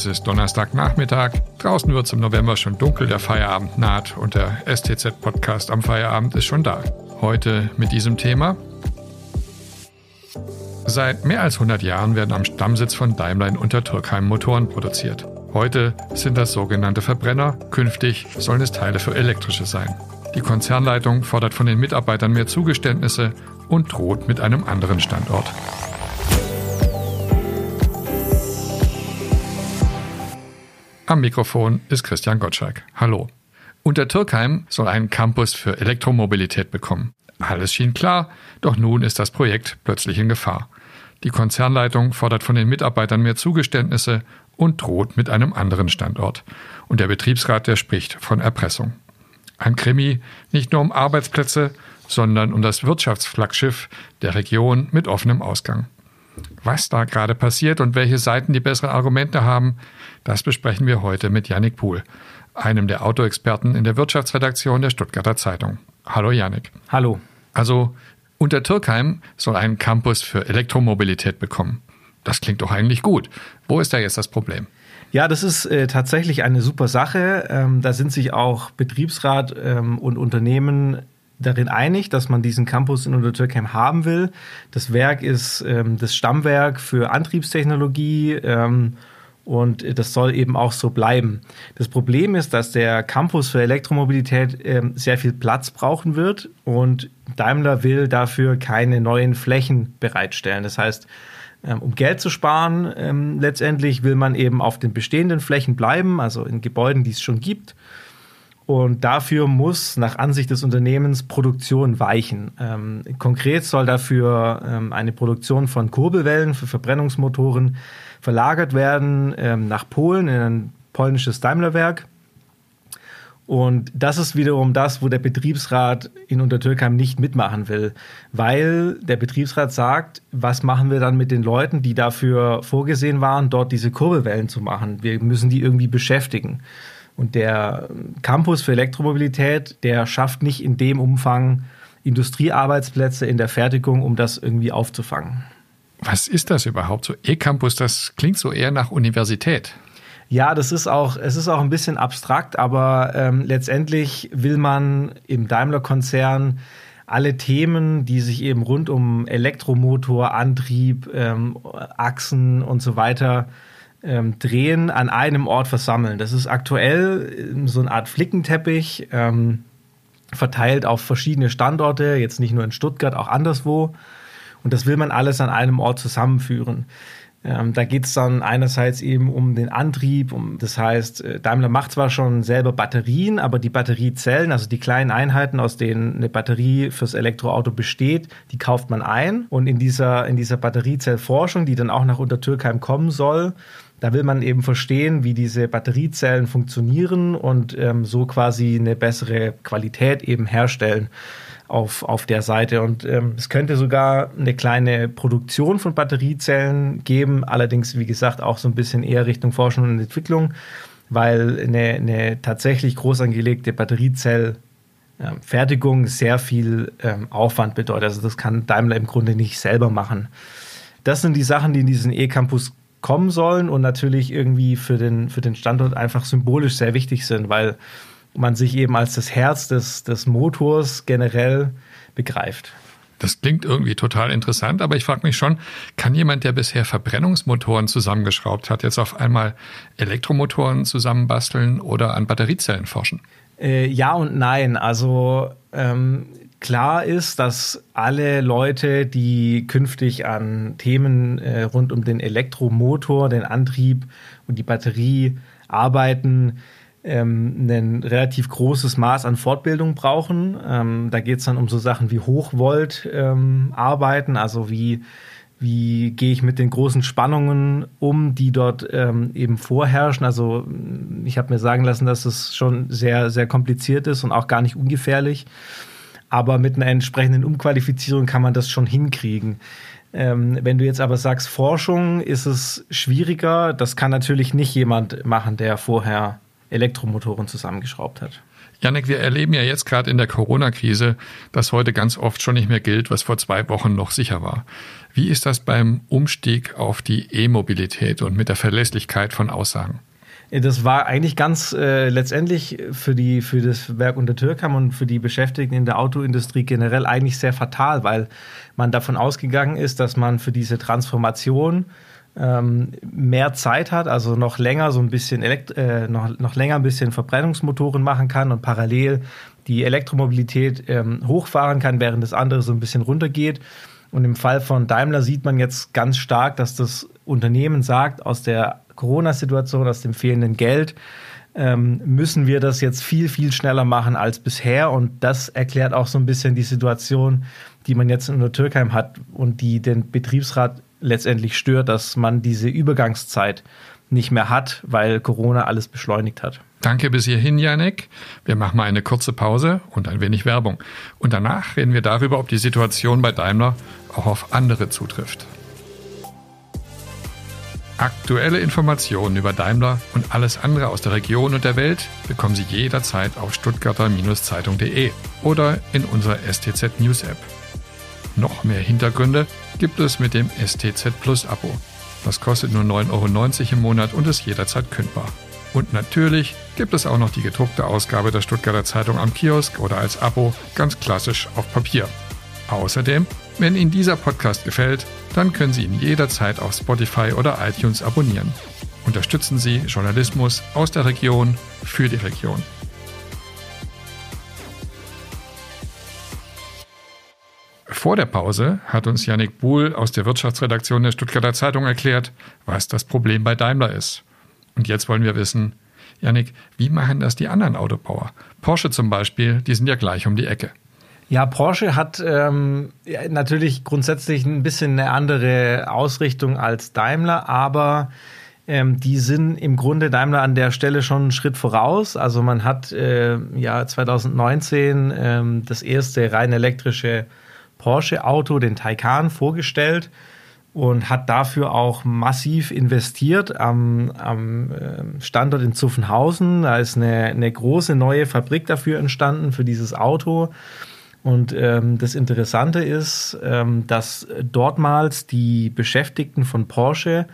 Es ist Donnerstagnachmittag. Draußen wird es im November schon dunkel, der Feierabend naht und der STZ-Podcast am Feierabend ist schon da. Heute mit diesem Thema. Seit mehr als 100 Jahren werden am Stammsitz von Daimler in Untertürkheim Motoren produziert. Heute sind das sogenannte Verbrenner, künftig sollen es Teile für elektrische sein. Die Konzernleitung fordert von den Mitarbeitern mehr Zugeständnisse und droht mit einem anderen Standort. Am Mikrofon ist Christian Gottschalk. Hallo. Untertürkheim soll einen Campus für Elektromobilität bekommen. Alles schien klar, doch nun ist das Projekt plötzlich in Gefahr. Die Konzernleitung fordert von den Mitarbeitern mehr Zugeständnisse und droht mit einem anderen Standort. Und der Betriebsrat, der spricht von Erpressung. Ein Krimi nicht nur um Arbeitsplätze, sondern um das Wirtschaftsflaggschiff der Region mit offenem Ausgang. Was da gerade passiert und welche Seiten die besseren Argumente haben, das besprechen wir heute mit Yannick Pohl, einem der Autoexperten in der Wirtschaftsredaktion der Stuttgarter Zeitung. Hallo Yannick. Hallo. Also Untertürkheim soll einen Campus für Elektromobilität bekommen. Das klingt doch eigentlich gut. Wo ist da jetzt das Problem? Ja, das ist äh, tatsächlich eine super Sache. Ähm, da sind sich auch Betriebsrat ähm, und Unternehmen darin einig, dass man diesen Campus in Untertürkheim haben will. Das Werk ist ähm, das Stammwerk für Antriebstechnologie ähm, und das soll eben auch so bleiben. Das Problem ist, dass der Campus für Elektromobilität ähm, sehr viel Platz brauchen wird und Daimler will dafür keine neuen Flächen bereitstellen. Das heißt, ähm, um Geld zu sparen, ähm, letztendlich will man eben auf den bestehenden Flächen bleiben, also in Gebäuden, die es schon gibt und dafür muss nach Ansicht des Unternehmens Produktion weichen. Ähm, konkret soll dafür ähm, eine Produktion von Kurbelwellen für Verbrennungsmotoren verlagert werden ähm, nach Polen in ein polnisches Daimlerwerk. Und das ist wiederum das, wo der Betriebsrat in Untertürkheim nicht mitmachen will, weil der Betriebsrat sagt, was machen wir dann mit den Leuten, die dafür vorgesehen waren, dort diese Kurbelwellen zu machen? Wir müssen die irgendwie beschäftigen. Und der Campus für Elektromobilität, der schafft nicht in dem Umfang Industriearbeitsplätze in der Fertigung, um das irgendwie aufzufangen. Was ist das überhaupt? So E-Campus, das klingt so eher nach Universität. Ja, das ist auch, es ist auch ein bisschen abstrakt, aber ähm, letztendlich will man im Daimler-Konzern alle Themen, die sich eben rund um Elektromotor, Antrieb, ähm, Achsen und so weiter ähm, Drehen an einem Ort versammeln. Das ist aktuell ähm, so eine Art Flickenteppich, ähm, verteilt auf verschiedene Standorte, jetzt nicht nur in Stuttgart, auch anderswo. Und das will man alles an einem Ort zusammenführen. Ähm, da geht es dann einerseits eben um den Antrieb, um, das heißt, äh, Daimler macht zwar schon selber Batterien, aber die Batteriezellen, also die kleinen Einheiten, aus denen eine Batterie fürs Elektroauto besteht, die kauft man ein. Und in dieser, in dieser Batteriezellforschung, die dann auch nach Untertürkheim kommen soll, da will man eben verstehen, wie diese Batteriezellen funktionieren und ähm, so quasi eine bessere Qualität eben herstellen auf, auf der Seite. Und ähm, es könnte sogar eine kleine Produktion von Batteriezellen geben, allerdings, wie gesagt, auch so ein bisschen eher Richtung Forschung und Entwicklung, weil eine, eine tatsächlich groß angelegte Batteriezellfertigung sehr viel ähm, Aufwand bedeutet. Also das kann Daimler im Grunde nicht selber machen. Das sind die Sachen, die in diesen E-Campus kommen sollen und natürlich irgendwie für den, für den Standort einfach symbolisch sehr wichtig sind, weil man sich eben als das Herz des, des Motors generell begreift. Das klingt irgendwie total interessant, aber ich frage mich schon, kann jemand, der bisher Verbrennungsmotoren zusammengeschraubt hat, jetzt auf einmal Elektromotoren zusammenbasteln oder an Batteriezellen forschen? Äh, ja und nein. Also ähm, Klar ist, dass alle Leute, die künftig an Themen äh, rund um den Elektromotor, den Antrieb und die Batterie arbeiten, ähm, ein relativ großes Maß an Fortbildung brauchen. Ähm, da geht es dann um so Sachen wie Hochvolt ähm, arbeiten, also wie wie gehe ich mit den großen Spannungen um, die dort ähm, eben vorherrschen. Also ich habe mir sagen lassen, dass es schon sehr, sehr kompliziert ist und auch gar nicht ungefährlich aber mit einer entsprechenden Umqualifizierung kann man das schon hinkriegen. Ähm, wenn du jetzt aber sagst, Forschung ist es schwieriger, das kann natürlich nicht jemand machen, der vorher Elektromotoren zusammengeschraubt hat. Janik, wir erleben ja jetzt gerade in der Corona-Krise, dass heute ganz oft schon nicht mehr gilt, was vor zwei Wochen noch sicher war. Wie ist das beim Umstieg auf die E-Mobilität und mit der Verlässlichkeit von Aussagen? Das war eigentlich ganz äh, letztendlich für, die, für das Werk unter Türkam und für die Beschäftigten in der Autoindustrie generell eigentlich sehr fatal, weil man davon ausgegangen ist, dass man für diese Transformation ähm, mehr Zeit hat, also noch länger so ein bisschen Elekt äh, noch, noch länger ein bisschen Verbrennungsmotoren machen kann und parallel die Elektromobilität ähm, hochfahren kann, während das andere so ein bisschen runtergeht. Und im Fall von Daimler sieht man jetzt ganz stark, dass das Unternehmen sagt, aus der Corona-Situation, aus dem fehlenden Geld, ähm, müssen wir das jetzt viel, viel schneller machen als bisher. Und das erklärt auch so ein bisschen die Situation, die man jetzt in der Türkheim hat und die den Betriebsrat letztendlich stört, dass man diese Übergangszeit nicht mehr hat, weil Corona alles beschleunigt hat. Danke bis hierhin, Janik. Wir machen mal eine kurze Pause und ein wenig Werbung. Und danach reden wir darüber, ob die Situation bei Daimler auch auf andere zutrifft. Aktuelle Informationen über Daimler und alles andere aus der Region und der Welt bekommen Sie jederzeit auf stuttgarter-zeitung.de oder in unserer STZ News App. Noch mehr Hintergründe gibt es mit dem STZ Plus Abo. Das kostet nur 9,90 Euro im Monat und ist jederzeit kündbar. Und natürlich gibt es auch noch die gedruckte Ausgabe der Stuttgarter Zeitung am Kiosk oder als Abo ganz klassisch auf Papier. Außerdem, wenn Ihnen dieser Podcast gefällt, dann können Sie ihn jederzeit auf Spotify oder iTunes abonnieren. Unterstützen Sie Journalismus aus der Region für die Region. Vor der Pause hat uns Yannick Buhl aus der Wirtschaftsredaktion der Stuttgarter Zeitung erklärt, was das Problem bei Daimler ist. Und jetzt wollen wir wissen, Yannick, wie machen das die anderen Autobauer? Porsche zum Beispiel, die sind ja gleich um die Ecke. Ja, Porsche hat ähm, natürlich grundsätzlich ein bisschen eine andere Ausrichtung als Daimler, aber ähm, die sind im Grunde Daimler an der Stelle schon einen Schritt voraus. Also man hat äh, ja 2019 ähm, das erste rein elektrische Porsche-Auto, den Taycan, vorgestellt und hat dafür auch massiv investiert am, am ähm, Standort in Zuffenhausen. Da ist eine, eine große neue Fabrik dafür entstanden, für dieses Auto. Und ähm, das Interessante ist, ähm, dass dortmals die Beschäftigten von Porsche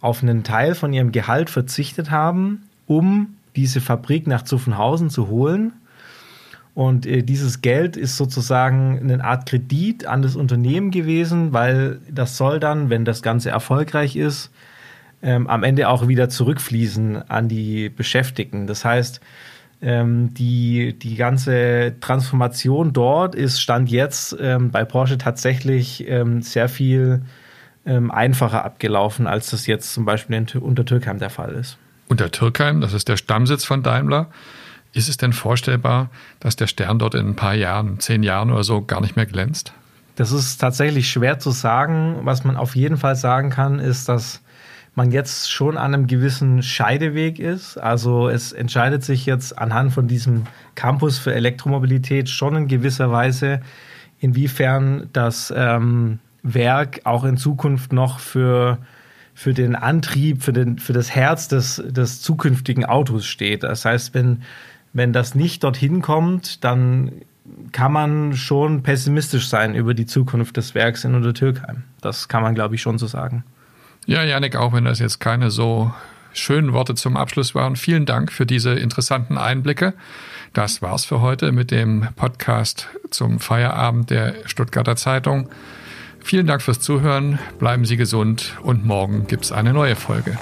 auf einen Teil von ihrem Gehalt verzichtet haben, um diese Fabrik nach Zuffenhausen zu holen. Und äh, dieses Geld ist sozusagen eine Art Kredit an das Unternehmen gewesen, weil das soll dann, wenn das Ganze erfolgreich ist, ähm, am Ende auch wieder zurückfließen an die Beschäftigten. Das heißt, ähm, die, die ganze Transformation dort ist Stand jetzt ähm, bei Porsche tatsächlich ähm, sehr viel ähm, einfacher abgelaufen, als das jetzt zum Beispiel in, unter Türkheim der Fall ist. Unter Türkheim, das ist der Stammsitz von Daimler. Ist es denn vorstellbar, dass der Stern dort in ein paar Jahren, zehn Jahren oder so, gar nicht mehr glänzt? Das ist tatsächlich schwer zu sagen. Was man auf jeden Fall sagen kann, ist, dass man jetzt schon an einem gewissen Scheideweg ist. Also es entscheidet sich jetzt anhand von diesem Campus für Elektromobilität schon in gewisser Weise, inwiefern das ähm, Werk auch in Zukunft noch für, für den Antrieb, für, den, für das Herz des, des zukünftigen Autos steht. Das heißt, wenn, wenn das nicht dorthin kommt, dann kann man schon pessimistisch sein über die Zukunft des Werks in Untertürkheim. Das kann man, glaube ich, schon so sagen. Ja, Janik, auch wenn das jetzt keine so schönen Worte zum Abschluss waren, vielen Dank für diese interessanten Einblicke. Das war's für heute mit dem Podcast zum Feierabend der Stuttgarter Zeitung. Vielen Dank fürs Zuhören, bleiben Sie gesund und morgen gibt's eine neue Folge.